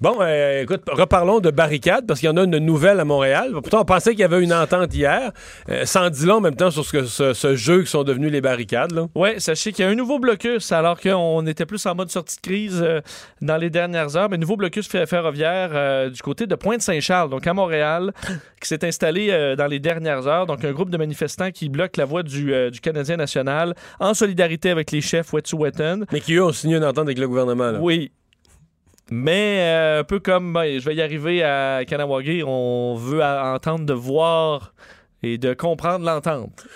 Bon, euh, écoute, reparlons de barricades parce qu'il y en a une nouvelle à Montréal. Pourtant, on pensait qu'il y avait une entente hier. Euh, sans dire long en même temps sur ce, que, ce, jeu qui sont devenus les barricades. Oui, sachez qu'il y a un nouveau blocus alors qu'on était plus en mode sortie de crise euh, dans les dernières heures. Mais nouveau blocus ferroviaire du côté de Pointe-Saint-Charles, donc à Montréal, qui s'est installé dans les dernières heures. Donc un groupe de manifestants qui bloque la voie du, du Canadien national en solidarité avec les chefs Wet'suwet'en. Mais qui eux ont signé une entente avec le gouvernement. Là. Oui, mais euh, un peu comme ben, je vais y arriver à Kanawagi, on veut entendre de voir et de comprendre l'entente.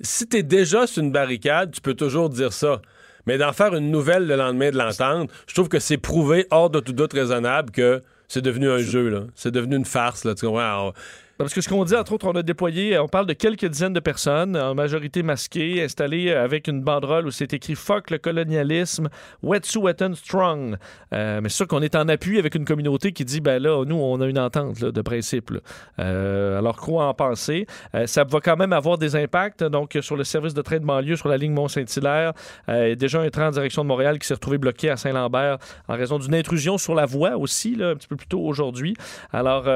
Si tu es déjà sur une barricade, tu peux toujours dire ça. Mais d'en faire une nouvelle le lendemain de l'entente, je trouve que c'est prouvé hors de tout doute raisonnable que c'est devenu un jeu. C'est devenu une farce. Là, tu comprends? Parce que ce qu'on dit, entre autres, on a déployé, on parle de quelques dizaines de personnes, en majorité masquées, installées avec une banderole où c'est écrit Fuck le colonialisme, Wet'suwet'en Strong. Euh, mais c'est sûr qu'on est en appui avec une communauté qui dit, ben là, nous, on a une entente de principe. Euh, alors, quoi en penser? Euh, ça va quand même avoir des impacts, donc, sur le service de train de banlieue sur la ligne Mont-Saint-Hilaire. déjà un train en direction de Montréal qui s'est retrouvé bloqué à Saint-Lambert en raison d'une intrusion sur la voie aussi, là, un petit peu plus tôt aujourd'hui. Alors,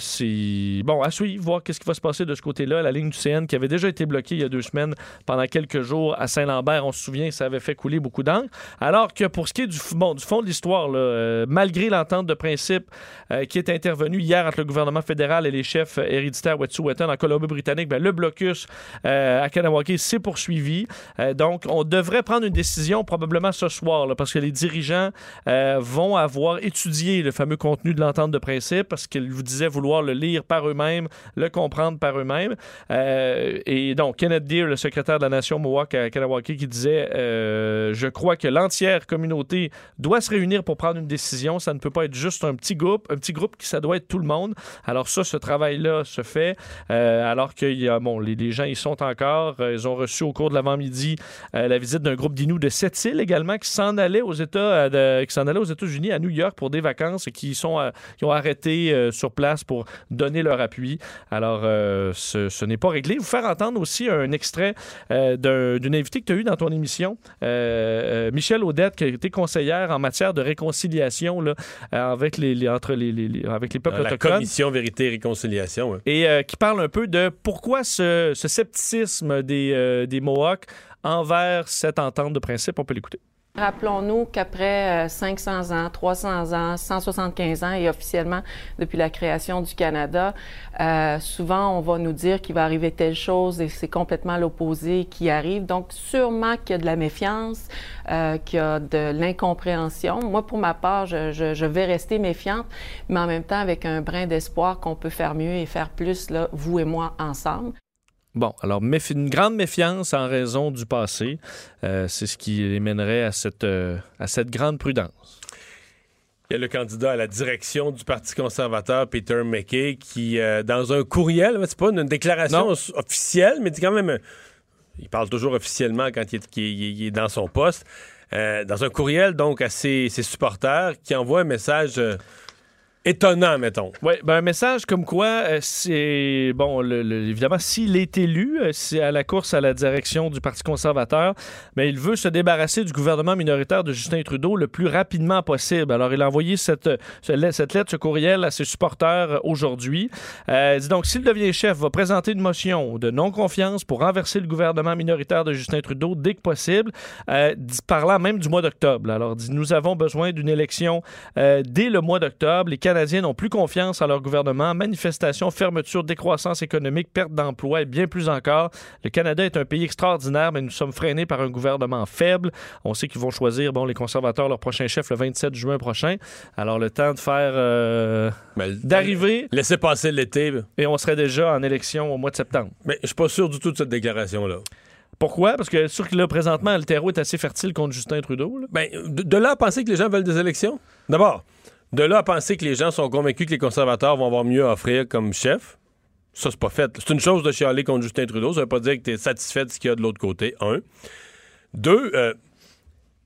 c'est bon, à suivre, voir qu'est-ce qui va se passer de ce côté-là. La ligne du CN qui avait déjà été bloquée il y a deux semaines pendant quelques jours à Saint-Lambert, on se souvient, ça avait fait couler beaucoup d'encre. Alors que pour ce qui est du, du fond de l'histoire, euh, malgré l'entente de principe euh, qui est intervenue hier entre le gouvernement fédéral et les chefs héréditaires Wet'suwet'en en Colombie-Britannique, ben, le blocus euh, à Kanawaki s'est poursuivi. donc, on devrait prendre une décision probablement ce soir, parce que les dirigeants vont avoir étudié le fameux contenu de l'entente de principe, parce qu'ils vous disaient vouloir le lire par eux-mêmes, le comprendre par eux-mêmes. Euh, et donc, Kenneth Deere, le secrétaire de la Nation Mohawk à qui disait euh, Je crois que l'entière communauté doit se réunir pour prendre une décision. Ça ne peut pas être juste un petit groupe. Un petit groupe qui, ça doit être tout le monde. Alors, ça, ce travail-là se fait. Euh, alors que y bon, les, gens, ils sont encore. ils ont reçu au cours de l'avant-midi la visite d'un groupe d'Inuits de sept îles également qui s'en allait aux États, qui s'en allait aux États-Unis, à New York pour des vacances et qui sont, qui ont arrêté sur place pour donner leur appui. Alors, euh, ce, n'est pas réglé. Vous faire entendre aussi un extrait euh, d'une invitée que tu as eue dans ton émission, euh, Michel Audette, qui a été conseillère en matière de réconciliation là, avec, les, entre les, avec les peuples la autochtones. La commission Vérité et Réconciliation. Et qui parle un peu de pourquoi ce, ce scepticisme des, des Mohawks envers cette entente de principe. On peut l'écouter. Rappelons-nous qu'après 500 euh, ans, 300 ans, 175 ans et officiellement depuis la création du Canada, euh, souvent on va nous dire qu'il va arriver telle chose et c'est complètement l'opposé qui arrive. Donc sûrement qu'il y a de la méfiance, euh, qu'il y a de l'incompréhension. Moi, pour ma part, je, je, vais rester méfiante, mais en même temps avec un brin d'espoir qu'on peut faire mieux et faire plus, là, vous et moi, ensemble. Bon, alors une grande méfiance en raison du passé, euh, c'est ce qui les mènerait à cette, euh, à cette grande prudence. Il y a le candidat à la direction du Parti conservateur, Peter McKay, qui, euh, dans un courriel, c'est pas une déclaration officielle, mais quand même, il parle toujours officiellement quand il est, dans son poste, dans un courriel donc à ses supporters, qui envoie un message étonnant, mettons. Oui, ben un message comme quoi, euh, c'est. Bon, évidemment, s'il est élu, euh, c'est à la course à la direction du Parti conservateur, mais il veut se débarrasser du gouvernement minoritaire de Justin Trudeau le plus rapidement possible. Alors, il a envoyé cette, cette lettre, ce courriel à ses supporters aujourd'hui. Euh, dit donc, s'il devient chef, va présenter une motion de non-confiance pour renverser le gouvernement minoritaire de Justin Trudeau dès que possible, parlant même du mois d'octobre. Alors, dit, nous avons besoin d'une élection dès le mois d'octobre. Les Canadiens n'ont plus confiance en leur gouvernement. Manifestations, fermeture, décroissance économique, perte d'emplois et bien plus encore. Le Canada est un pays extraordinaire, mais nous sommes freinés par un gouvernement faible. On sait qu'ils vont choisir, bon, les conservateurs, leur prochain chef le 27 juin prochain. Alors, le temps de faire. Euh, ben, d'arriver. Laissez passer l'été. Et on serait déjà en élection au mois de septembre. Mais je suis pas sûr du tout de cette déclaration-là. Pourquoi? Parce que sûr que là, présentement, le terreau est assez fertile contre Justin Trudeau. Ben, de, de, là à penser que les gens veulent des élections? D'abord, de là à penser que les gens sont convaincus que les conservateurs vont avoir mieux à offrir comme chef, ça, c'est pas fait. C'est une chose de chialer contre Justin Trudeau. Ça veut pas dire que tu es satisfait de ce qu'il y a de l'autre côté, un. Deux, euh,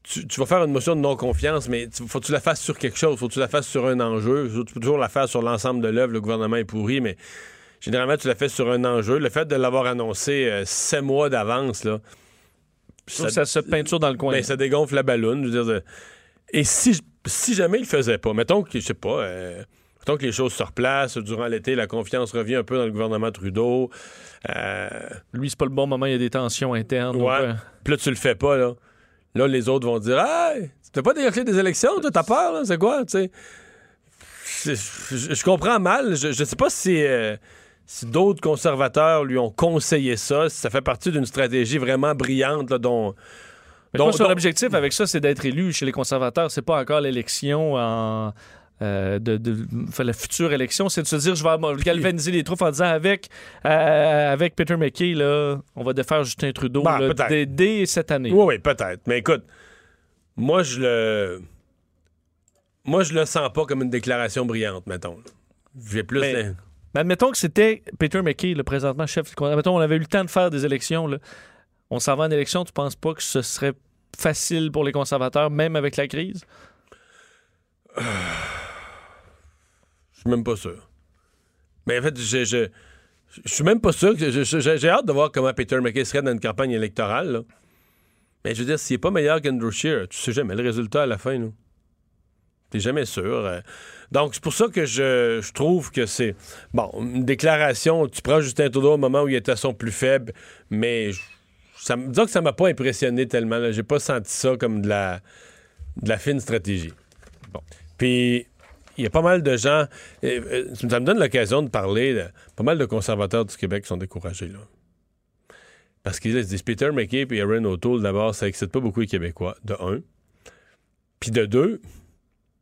tu, vas faire une motion de non-confiance, mais faut que tu la fasses sur quelque chose. Faut que tu la fasses sur un enjeu. Tu peux toujours la faire sur l'ensemble de l'œuvre. Le gouvernement est pourri, mais généralement, tu la fais sur un enjeu. Le fait de l'avoir annoncé euh, sept mois d'avance, là. Ça, se peinture dans le coin. Ben, ça dégonfle la ballonne. Je veux dire, et si si jamais il le faisait pas, mettons que, je sais pas, euh, mettons que les choses se replacent durant l'été, la confiance revient un peu dans le gouvernement Trudeau. Euh, Lui, c'est pas le bon moment, il y a des tensions internes. Ouais. euh, Puis là, tu le fais pas, là. Là, les autres vont dire Hey, tu t'as pas déclenché des élections, toi, t'as peur, là, c'est quoi, tu sais? C'est- Je, je comprends mal. Je, je sais pas si, euh, si d'autres conservateurs lui ont conseillé ça, si ça fait partie d'une stratégie vraiment brillante, là, dont. Son dont- objectif avec ça, c'est d'être élu chez les conservateurs. C'est pas encore l'élection en. euh, de, la future élection, c'est de se dire je vais galvaniser les troupes en disant avec, euh, avec Peter McKay, là, on va défaire Justin Trudeau Ben, là, dès, dès cette année. Oui, oui, peut-être. Mais écoute, moi, je le. Moi, je le sens pas comme une déclaration brillante, mettons. J'ai plus. Mais- admettons que c'était Peter McKay, le présentement chef. Admettons on avait eu le temps de faire des élections. là. On s'en va en élection, tu penses pas que ce serait facile pour les conservateurs, même avec la crise? Je suis même pas sûr. Mais en fait, je, je, suis même pas sûr. J'ai hâte de voir comment Peter McKay serait dans une campagne électorale. là. Mais je veux dire, s'il est pas meilleur qu'Andrew Scheer, tu sais jamais le résultat à la fin. là. T'es jamais sûr. euh. Donc, c'est pour ça que je, trouve que c'est. Bon, une déclaration, tu prends Justin Trudeau au moment où il était à son plus faible, mais ça, disons que ça m'a pas impressionné tellement. J'ai pas senti ça comme de la, fine stratégie. Bon. Puis, il y a pas mal de gens. euh, ça me donne l'occasion de parler pas mal de conservateurs du Québec sont découragés, là. Parce qu'ils se disent Peter McKay et Aaron O'Toole, d'abord, ça excite pas beaucoup les Québécois, de un. Puis de deux,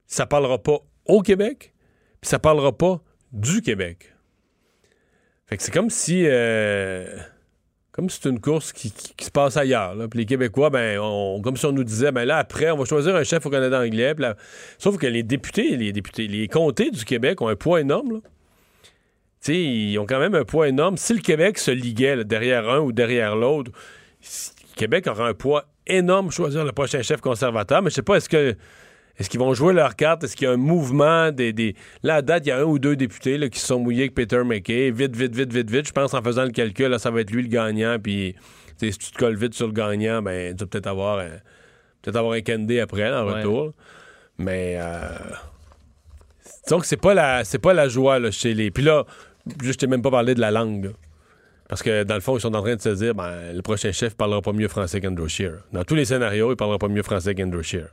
ça parlera pas au Québec, puis ça parlera pas du Québec. C'est comme si. euh, comme c'est une course qui, se passe ailleurs. Puis les Québécois, ben, comme si on nous disait, ben là, après, on va choisir un chef au Canada anglais. Sauf que les députés, les députés, les comtés du Québec ont un poids énorme. là. Tu sais, ils ont quand même un poids énorme. Si le Québec se liguait derrière un ou derrière l'autre, le Québec aura un poids énorme choisir le prochain chef conservateur. Mais je sais pas, est-ce que est-ce qu'ils vont jouer leur carte? Est-ce qu'il y a un mouvement des, des- Là, à date, il y a un ou deux députés là, qui se sont mouillés avec Peter McKay. Vite, vite, vite, vite, vite. Je pense en faisant le calcul, là, ça va être lui le gagnant. Puis si tu te colles vite sur le gagnant, ben, tu vas peut-être avoir un, peut-être avoir un candy après, là, en Ouais. retour. Mais euh, disons que c'est pas la c'est pas la joie là, chez les. Puis là, je t'ai même pas parlé de la langue. là. Parce que dans le fond, ils sont en train de se dire ben, le prochain chef parlera pas mieux français qu'Andrew Scheer. Dans tous les scénarios, il parlera pas mieux français qu'Andrew Scheer.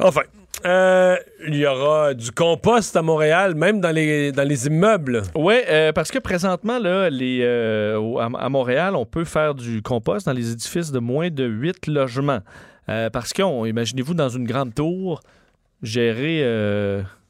Enfin, euh, il y aura du compost à Montréal, même dans les, immeubles. Oui, parce que présentement, euh, à, Montréal, on peut faire du compost dans les édifices de moins de 8 logements. Euh, parce que, imaginez-vous, dans une grande tour, gérer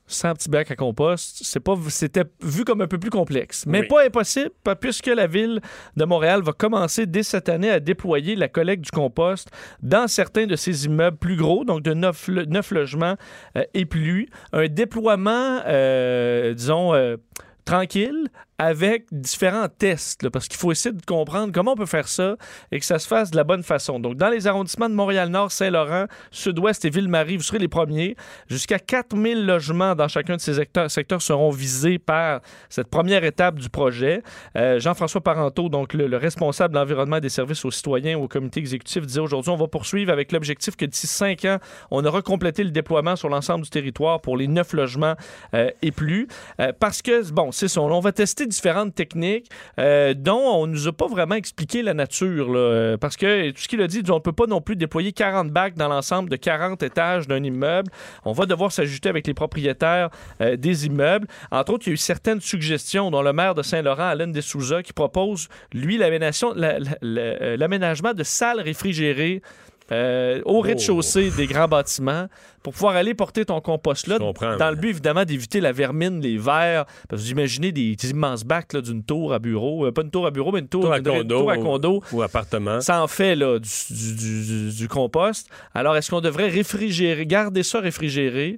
100 petits bacs à compost, c'est pas, c'était vu comme un peu plus complexe. Mais Oui. pas impossible, puisque la ville de Montréal va commencer dès cette année à déployer la collecte du compost dans certains de ses immeubles plus gros, donc de 9, logements euh, et plus. Un déploiement, euh, disons, euh, tranquille avec différents tests, parce qu'il faut essayer de comprendre comment on peut faire ça et que ça se fasse de la bonne façon. Donc, dans les arrondissements de Montréal-Nord, Saint-Laurent, Sud-Ouest et Ville-Marie, vous serez les premiers. Jusqu'à 4000 logements dans chacun de ces secteurs, seront visés par cette première étape du projet. Euh, Jean-François Parenteau, donc le, le responsable de l'environnement et des services aux citoyens au comité exécutif, disait aujourd'hui, on va poursuivre avec l'objectif que d'ici cinq ans, on aura complété le déploiement sur l'ensemble du territoire pour les neuf logements euh, et plus. Euh, parce que, bon, c'est ça, on va tester différentes techniques euh, dont on nous a pas vraiment expliqué la nature. parce que tout ce qu'il a dit, on ne peut pas non plus déployer 40 bacs dans l'ensemble de 40 étages d'un immeuble. On va devoir s'ajuster avec les propriétaires euh, des immeubles. Entre autres, il y a eu certaines suggestions, dont le maire de Saint-Laurent, Alain Dessouza, qui propose, lui, euh, l'aménagement de salles réfrigérées euh, au rez-de-chaussée des grands bâtiments pour pouvoir aller porter ton compost là, dans le but évidemment d'éviter la vermine, les vers. Parce que vous imaginez des, des immenses bacs là, d'une tour à bureau, Euh, pas une tour à bureau, mais une tour, Tour à une condo. tour à condo. Ou appartement. Ça en fait là, du, du- du- du- du compost. Alors, est-ce qu'on devrait réfrigérer, garder ça réfrigéré?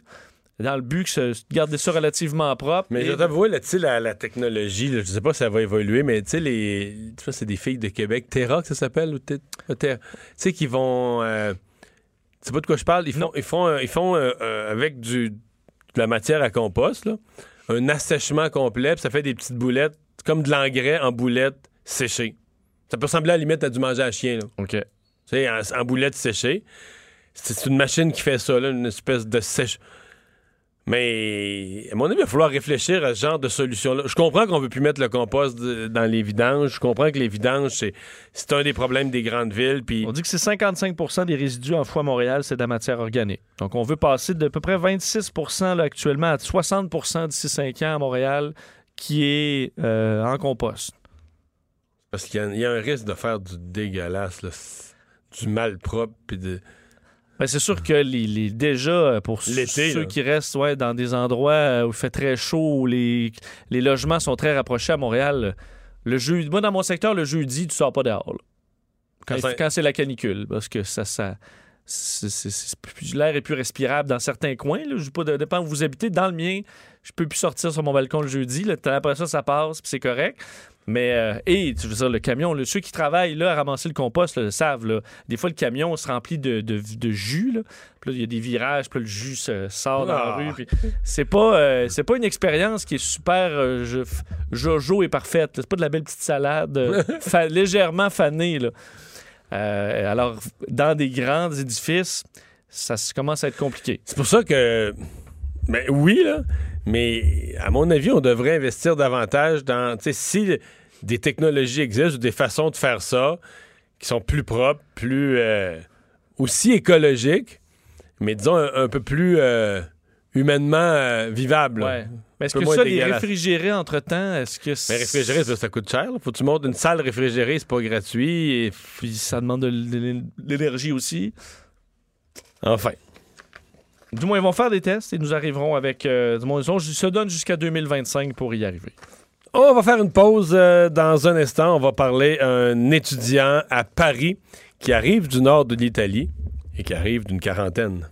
Dans le but que ce- garder ça relativement propre? Mais Et- je t'avoue, là, tu sais, la, la technologie, là, je sais pas si ça va évoluer, mais tu sais, les. Tu vois, c'est des filles de Québec. Terra, que ça s'appelle, ou. Tu sais, qui vont. euh, tu sais pas de quoi je parle? Ils font, ils font, euh, ils font euh, euh, avec du, de la matière à compost, là, un assèchement complet, puis ça fait des petites boulettes, comme de l'engrais en boulettes séchées. Ça peut ressembler à la limite à du manger à chien, là. OK. Tu sais, en, en boulettes séchées. c'est une machine qui fait ça, là, une espèce de sèche. Mais, à mon avis, il va falloir réfléchir à ce genre de solution-là. Je comprends qu'on veut plus mettre le compost dans les vidanges. Je comprends que les vidanges, c'est un des problèmes des grandes villes. Puis... On dit que c'est 55% des résidus en à Montréal, c'est de la matière organique. Donc, on veut passer de à peu près 26 là, actuellement à 60% d'ici 5 ans à Montréal qui est euh, en compost. Parce qu'il y, a un risque de faire du dégueulasse, du malpropre, puis de ben, c'est sûr que les, déjà, euh, pour ceux qui restent ouais, dans des endroits euh, où il fait très chaud, où les, les logements sont très rapprochés à Montréal, le jeudi, moi, dans mon secteur, le jeudi, tu sors pas dehors. Quand, c'est la canicule, parce que ça, ça l'air est plus respirable dans certains coins. Là. Je pas, dépend où vous habitez. Dans le mien, je peux plus sortir sur mon balcon le jeudi. Là. Après ça, ça passe, puis c'est correct. Mais, euh, et, tu veux dire, le camion, ceux qui travaillent là à ramasser le compost le savent. Là, des fois, le camion se remplit de, de, jus. Là. Puis là, il y a des virages, puis le jus sort dans la ah. rue. c'est pas, euh, c'est pas une expérience qui est super euh, jojo et parfaite. C'est pas de la belle petite salade légèrement fanée. Là. alors, dans des grands édifices, ça commence à être compliqué. C'est pour ça que. Ben oui, là. Mais à mon avis, on devrait investir davantage dans. Si des technologies existent ou des façons de faire ça qui sont plus propres, plus. Euh, aussi écologiques, mais disons un, peu plus euh, humainement euh, vivables. Ouais. Mais est-ce que ça, les réfrigérer entre-temps, est-ce que... Mais ça, coûte cher. Faut que tu montes une salle réfrigérée, c'est pas gratuit. Et... Puis ça demande de l'énergie aussi. Enfin. Du moins, ils vont faire des tests et nous arriverons avec. Euh, du moins, ils se donnent jusqu'à 2025 pour y arriver. On va faire une pause euh, dans un instant. On va parler à un étudiant à Paris qui arrive du nord de l'Italie et qui arrive d'une quarantaine.